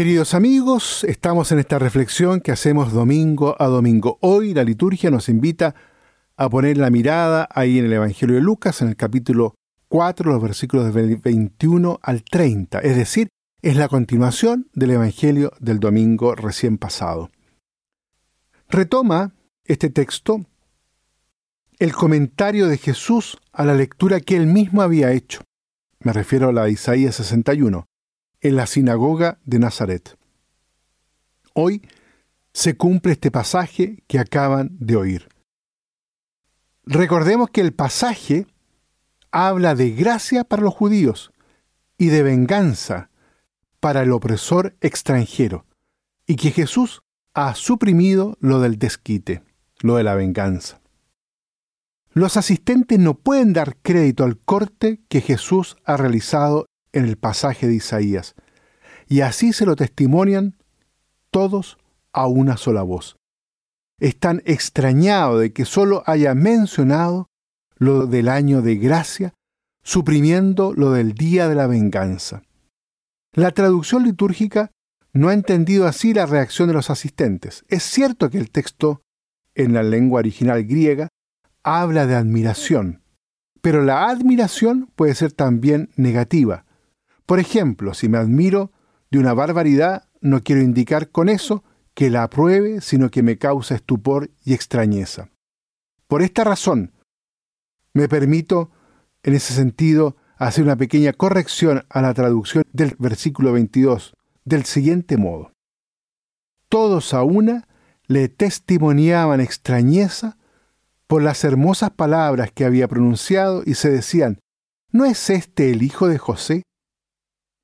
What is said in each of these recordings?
Queridos amigos, estamos en esta reflexión que hacemos domingo a domingo. Hoy la liturgia nos invita a poner la mirada ahí en el Evangelio de Lucas, en el capítulo 4, los versículos del 21 al 30, es decir, es la continuación del Evangelio del domingo recién pasado. Retoma este texto el comentario de Jesús a la lectura que él mismo había hecho. Me refiero a la de Isaías 61 en la sinagoga de Nazaret. Hoy se cumple este pasaje que acaban de oír. Recordemos que el pasaje habla de gracia para los judíos y de venganza para el opresor extranjero, y que Jesús ha suprimido lo del desquite, lo de la venganza. Los asistentes no pueden dar crédito al corte que Jesús ha realizado en el pasaje de Isaías, y así se lo testimonian todos a una sola voz. Están extrañados de que solo haya mencionado lo del año de gracia, suprimiendo lo del día de la venganza. La traducción litúrgica no ha entendido así la reacción de los asistentes. Es cierto que el texto, en la lengua original griega, habla de admiración, pero la admiración puede ser también negativa, por ejemplo, si me admiro de una barbaridad, no quiero indicar con eso que la apruebe, sino que me causa estupor y extrañeza. Por esta razón, me permito, en ese sentido, hacer una pequeña corrección a la traducción del versículo 22, del siguiente modo. Todos a una le testimoniaban extrañeza por las hermosas palabras que había pronunciado y se decían, ¿no es este el hijo de José?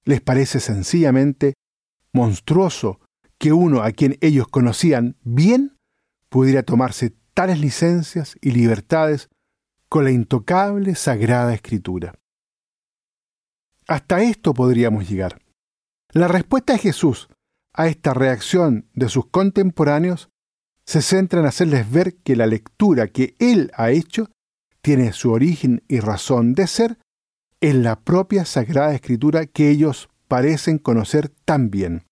Les parece sencillamente monstruoso que uno a quien ellos conocían bien pudiera tomarse tales licencias y libertades con la intocable Sagrada Escritura. Hasta esto podríamos llegar. La respuesta de Jesús a esta reacción de sus contemporáneos se centra en hacerles ver que la lectura que Él ha hecho tiene su origen y razón de ser en la propia Sagrada Escritura que ellos parecen conocer tan bien.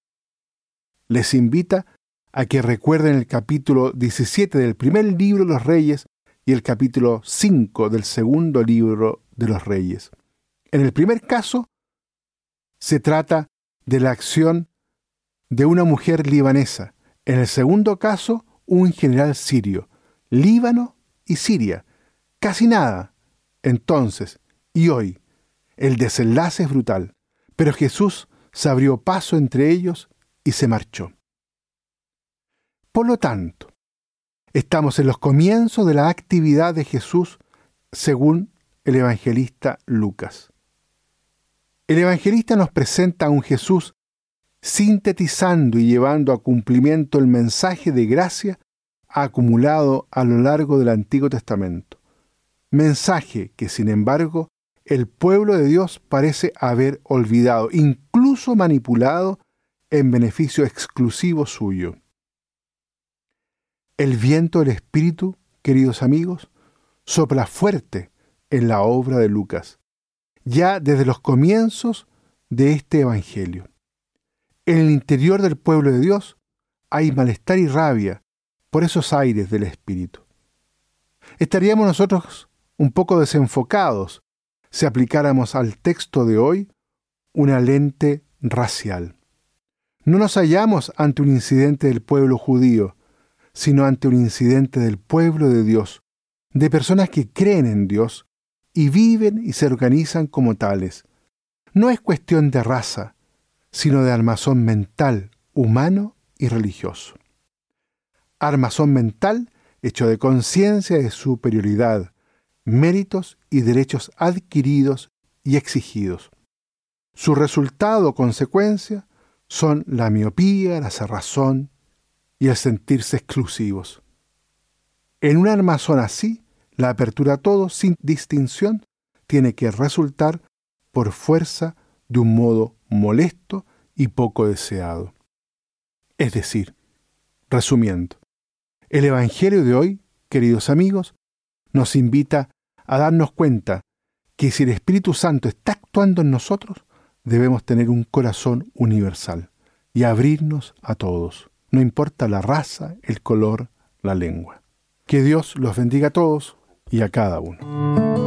Les invita a que recuerden el capítulo 17 del primer libro de los reyes y el capítulo 5 del segundo libro de los reyes. En el primer caso, se trata de la acción de una mujer libanesa. En el segundo caso, un general sirio. Líbano y Siria. Casi nada. Entonces, y hoy, el desenlace es brutal, pero Jesús se abrió paso entre ellos y se marchó. Por lo tanto, estamos en los comienzos de la actividad de Jesús según el evangelista Lucas. El evangelista nos presenta a un Jesús sintetizando y llevando a cumplimiento el mensaje de gracia acumulado a lo largo del Antiguo Testamento. Mensaje que, sin embargo, el pueblo de Dios parece haber olvidado, incluso manipulado en beneficio exclusivo suyo. El viento del Espíritu, queridos amigos, sopla fuerte en la obra de Lucas, ya desde los comienzos de este Evangelio. En el interior del pueblo de Dios hay malestar y rabia por esos aires del Espíritu. Estaríamos nosotros un poco desenfocados si aplicáramos al texto de hoy una lente racial. No nos hallamos ante un incidente del pueblo judío, sino ante un incidente del pueblo de Dios, de personas que creen en Dios y viven y se organizan como tales. No es cuestión de raza, sino de armazón mental, humano y religioso. Armazón mental hecho de conciencia de superioridad, méritos y derechos adquiridos y exigidos. Su resultado o consecuencia son la miopía, la cerrazón y el sentirse exclusivos. En un armazón así, la apertura a todo, sin distinción, tiene que resultar por fuerza de un modo molesto y poco deseado. Es decir, resumiendo, el Evangelio de hoy, queridos amigos, nos invita a darnos cuenta que si el Espíritu Santo está actuando en nosotros, debemos tener un corazón universal. y abrirnos a todos, no importa la raza, el color, la lengua. Que Dios los bendiga a todos y a cada uno.